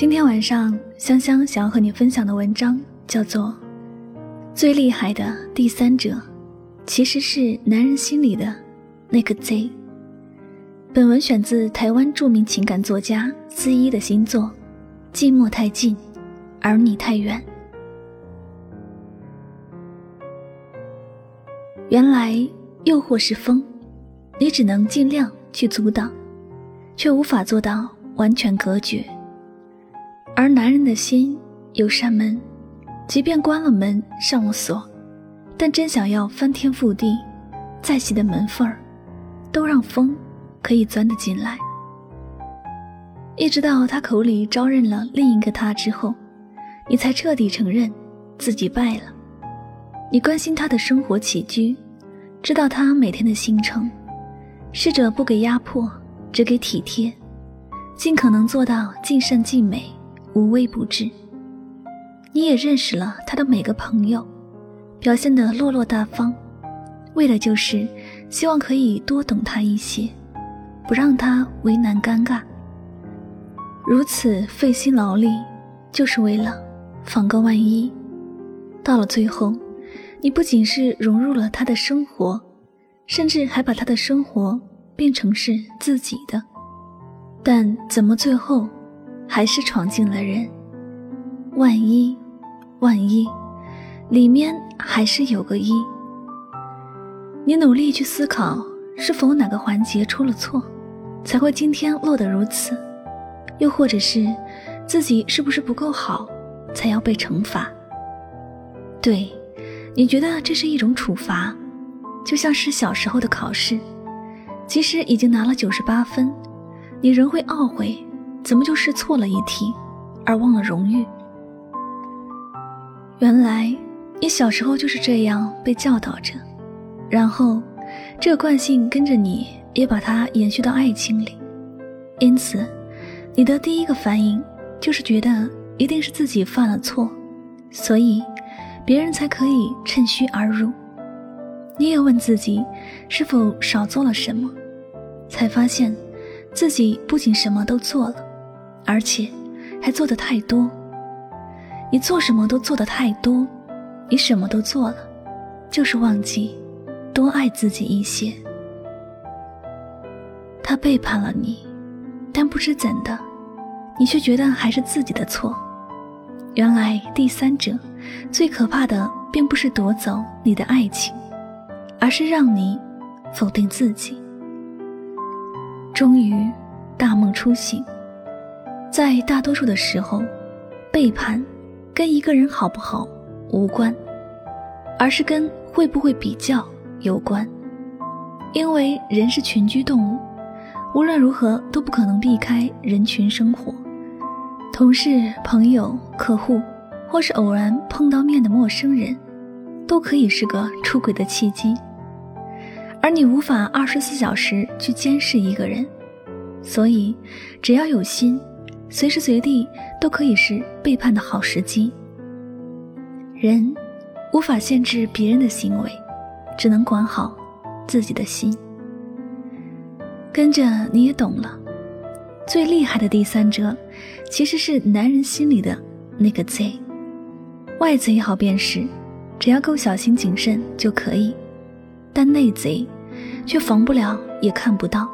今天晚上，香香想要和你分享的文章叫做《最厉害的第三者》，其实是男人心里的那个贼。本文选自台湾著名情感作家思一的新作《寂寞太近，而你太远》。原来诱惑是风，你只能尽量去阻挡，却无法做到完全隔绝。而男人的心有扇门，即便关了门上了锁，但真想要翻天覆地，再细的门缝儿，都让风可以钻得进来。一直到他口里招认了另一个他之后，你才彻底承认自己败了。你关心他的生活起居，知道他每天的行程，试着不给压迫，只给体贴，尽可能做到尽善尽美。无微不至，你也认识了他的每个朋友，表现得落落大方，为的就是希望可以多懂他一些，不让他为难尴尬。如此费心劳力，就是为了防个万一。到了最后，你不仅是融入了他的生活，甚至还把他的生活变成是自己的。但怎么最后？还是闯进了人，万一，万一，里面还是有个一。你努力去思考，是否哪个环节出了错，才会今天落得如此？又或者是自己是不是不够好，才要被惩罚？对，你觉得这是一种处罚，就像是小时候的考试，即使已经拿了九十八分，你仍会懊悔。怎么就试错了一题，而忘了荣誉？原来你小时候就是这样被教导着，然后这个惯性跟着你，也把它延续到爱情里。因此，你的第一个反应就是觉得一定是自己犯了错，所以别人才可以趁虚而入。你也问自己是否少做了什么，才发现自己不仅什么都做了。而且，还做的太多。你做什么都做的太多，你什么都做了，就是忘记多爱自己一些。他背叛了你，但不知怎的，你却觉得还是自己的错。原来第三者最可怕的，并不是夺走你的爱情，而是让你否定自己。终于，大梦初醒。在大多数的时候，背叛跟一个人好不好无关，而是跟会不会比较有关。因为人是群居动物，无论如何都不可能避开人群生活。同事、朋友、客户，或是偶然碰到面的陌生人，都可以是个出轨的契机。而你无法二十四小时去监视一个人，所以只要有心。随时随地都可以是背叛的好时机。人无法限制别人的行为，只能管好自己的心。跟着你也懂了，最厉害的第三者，其实是男人心里的那个贼。外贼好辨识，只要够小心谨慎就可以；但内贼，却防不了也看不到，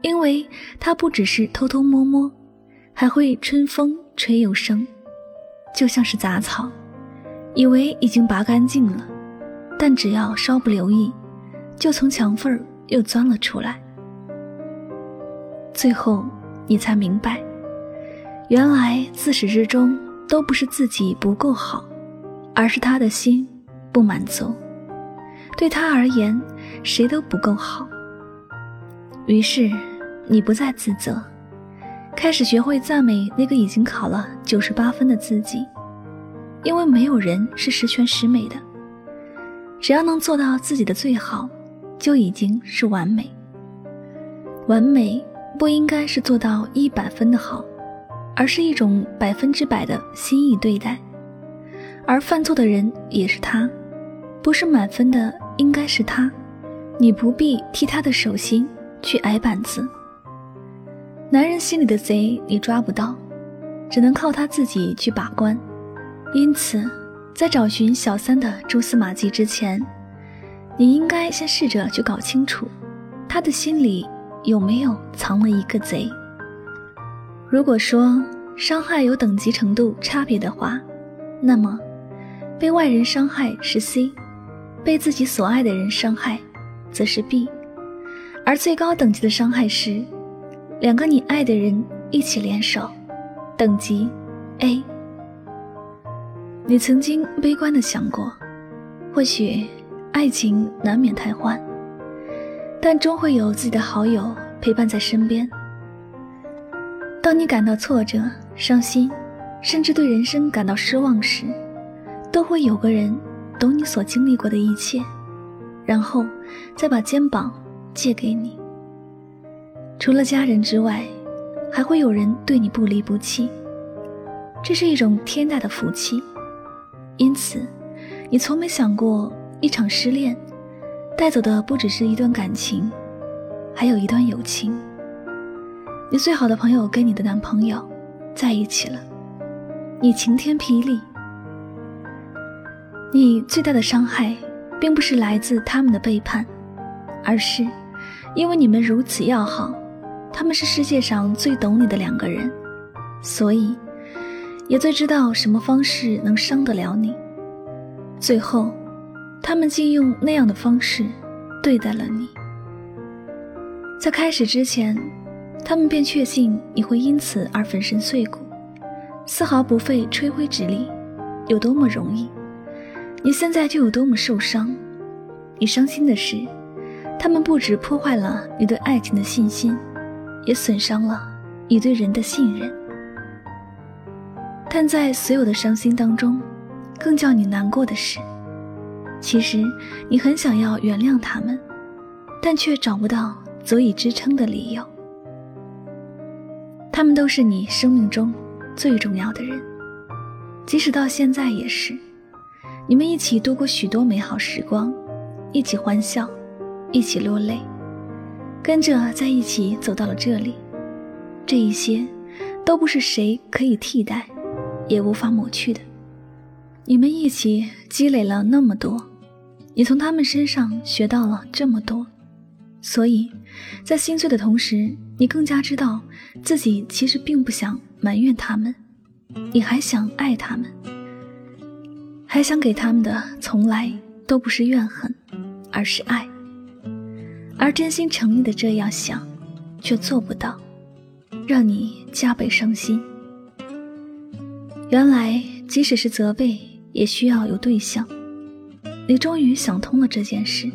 因为他不只是偷偷摸摸。还会春风吹又生，就像是杂草，以为已经拔干净了，但只要稍不留意，就从墙缝儿又钻了出来。最后你才明白，原来自始至终都不是自己不够好，而是他的心不满足。对他而言，谁都不够好。于是你不再自责。开始学会赞美那个已经考了九十八分的自己，因为没有人是十全十美的。只要能做到自己的最好，就已经是完美。完美不应该是做到一百分的好，而是一种百分之百的心意对待。而犯错的人也是他，不是满分的应该是他，你不必替他的手心去挨板子。男人心里的贼你抓不到，只能靠他自己去把关。因此。在找寻小三的蛛丝马迹之前，你应该先试着去搞清楚，他的心里有没有藏了一个贼。如果说伤害有等级程度差别的话，那么被外人伤害是 C，被自己所爱的人伤害则是 B，而最高等级的伤害是两个你爱的人一起联手，等级 A。你曾经悲观的想过，或许爱情难免太欢，但终会有自己的好友陪伴在身边。当你感到挫折、伤心，甚至对人生感到失望时，都会有个人懂你所经历过的一切，然后再把肩膀借给你。除了家人之外，还会有人对你不离不弃，这是一种天大的福气。因此，你从没想过一场失恋带走的不只是一段感情，还有一段友情。你最好的朋友跟你的男朋友在一起了，你晴天霹雳。你最大的伤害，并不是来自他们的背叛，而是因为你们如此要好，他们是世界上最懂你的两个人，所以。也最知道什么方式能伤得了你。最后，他们竟用那样的方式对待了你。在开始之前，他们便确信你会因此而粉身碎骨，丝毫不费吹灰之力。有多么容易，你现在就有多么受伤。你伤心的是，他们不止破坏了你对爱情的信心，也损伤了你对人的信任。但在所有的伤心当中，更叫你难过的是，其实你很想要原谅他们，但却找不到足以支撑的理由。他们都是你生命中最重要的人，即使到现在也是。你们一起度过许多美好时光，一起欢笑，一起落泪，跟着在一起走到了这里。这一些，都不是谁可以替代。也无法抹去的。你们一起积累了那么多，你从他们身上学到了这么多，所以，在心碎的同时，你更加知道自己其实并不想埋怨他们，你还想爱他们，还想给他们的从来都不是怨恨，而是爱。而真心诚意的这样想，却做不到，让你加倍伤心。原来，即使是责备，也需要有对象。你终于想通了这件事。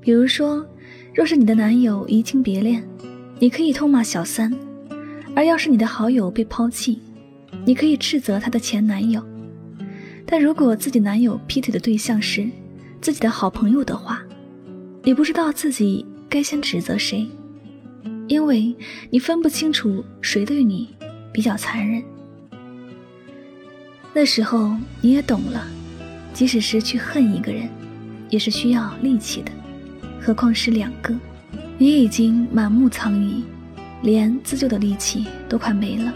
比如说，若是你的男友移情别恋，你可以痛骂小三；而要是你的好友被抛弃，你可以斥责他的前男友。但如果自己男友劈腿的对象是自己的好朋友的话，你不知道自己该先指责谁，因为你分不清楚谁对你比较残忍。那时候你也懂了，即使是去恨一个人，也是需要力气的，何况是两个。你已经满目苍痍，连自救的力气都快没了，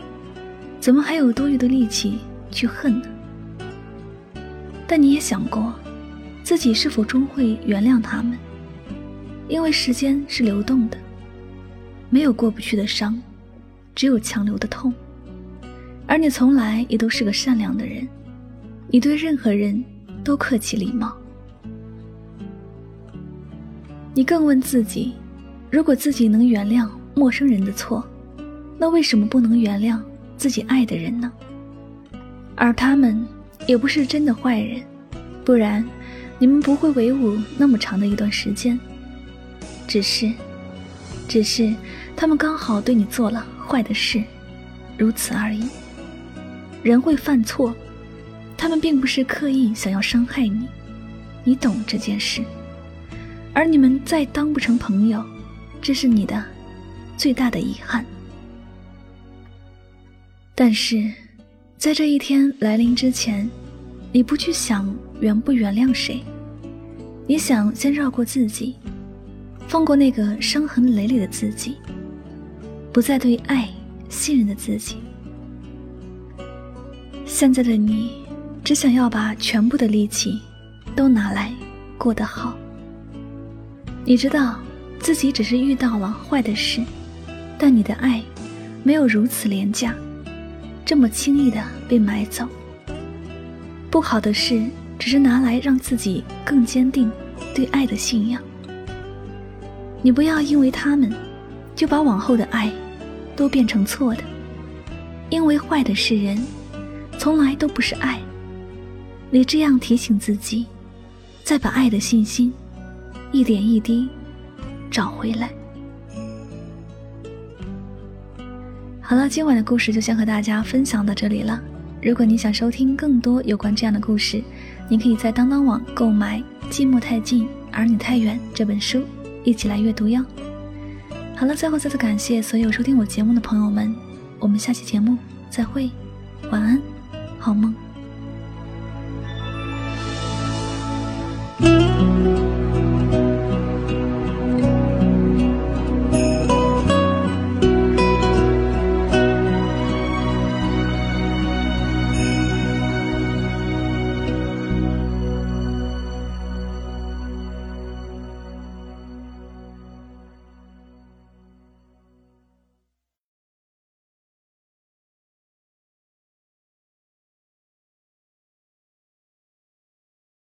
怎么还有多余的力气去恨呢？但你也想过，自己是否终会原谅他们？因为时间是流动的，没有过不去的伤，只有强留的痛。而你从来也都是个善良的人，你对任何人都客气礼貌。你更问自己：如果自己能原谅陌生人的错，那为什么不能原谅自己爱的人呢？而他们也不是真的坏人，不然你们不会为伍那么长的一段时间。只是，只是他们刚好对你做了坏的事，如此而已。人会犯错，他们并不是刻意想要伤害你，你懂这件事。而你们再当不成朋友，这是你的最大的遗憾。但是，在这一天来临之前，你不去想原不原谅谁，你想先绕过自己，放过那个伤痕累累的自己，不再对爱信任的自己。现在的你，只想要把全部的力气都拿来过得好。你知道自己只是遇到了坏的事，但你的爱没有如此廉价，这么轻易的被买走。不好的事只是拿来让自己更坚定对爱的信仰。你不要因为他们，就把往后的爱都变成错的，因为坏的是人，从来都不是爱。你这样提醒自己，再把爱的信心。一点一滴找回来。好了，今晚的故事就先和大家分享到这里了。如果你想收听更多有关这样的故事，你可以在当当网购买《寂寞太近，而你太远》这本书，一起来阅读哟。好了，最后再次感谢所有收听我节目的朋友们，我们下期节目再会，晚安，好梦。